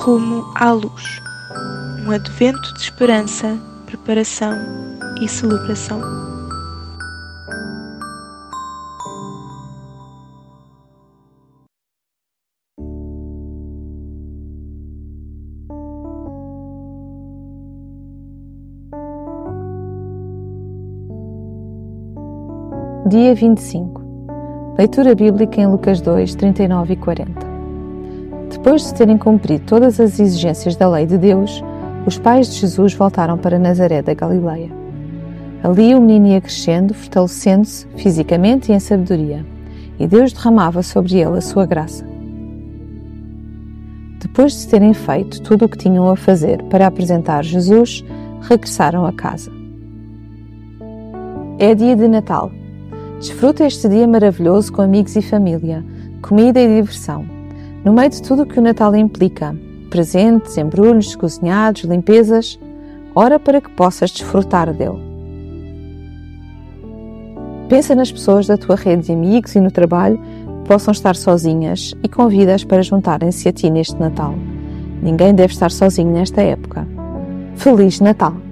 Rumo à luz. Um advento de esperança, preparação e celebração. Dia 25. Leitura bíblica em Lucas 2, 39 e 40. Depois de terem cumprido todas as exigências da lei de Deus, os pais de Jesus voltaram para Nazaré da Galileia. Ali o menino ia crescendo, fortalecendo-se fisicamente e em sabedoria, e Deus derramava sobre ele a sua graça. Depois de terem feito tudo o que tinham a fazer para apresentar Jesus, regressaram a casa. É dia de Natal Desfruta este dia maravilhoso com amigos e família, comida e diversão. No meio de tudo o que o Natal implica, presentes, embrulhos, cozinhados, limpezas, ora para que possas desfrutar dele. Pensa nas pessoas da tua rede de amigos e no trabalho que possam estar sozinhas e convida-as para juntarem-se a ti neste Natal. Ninguém deve estar sozinho nesta época. Feliz Natal!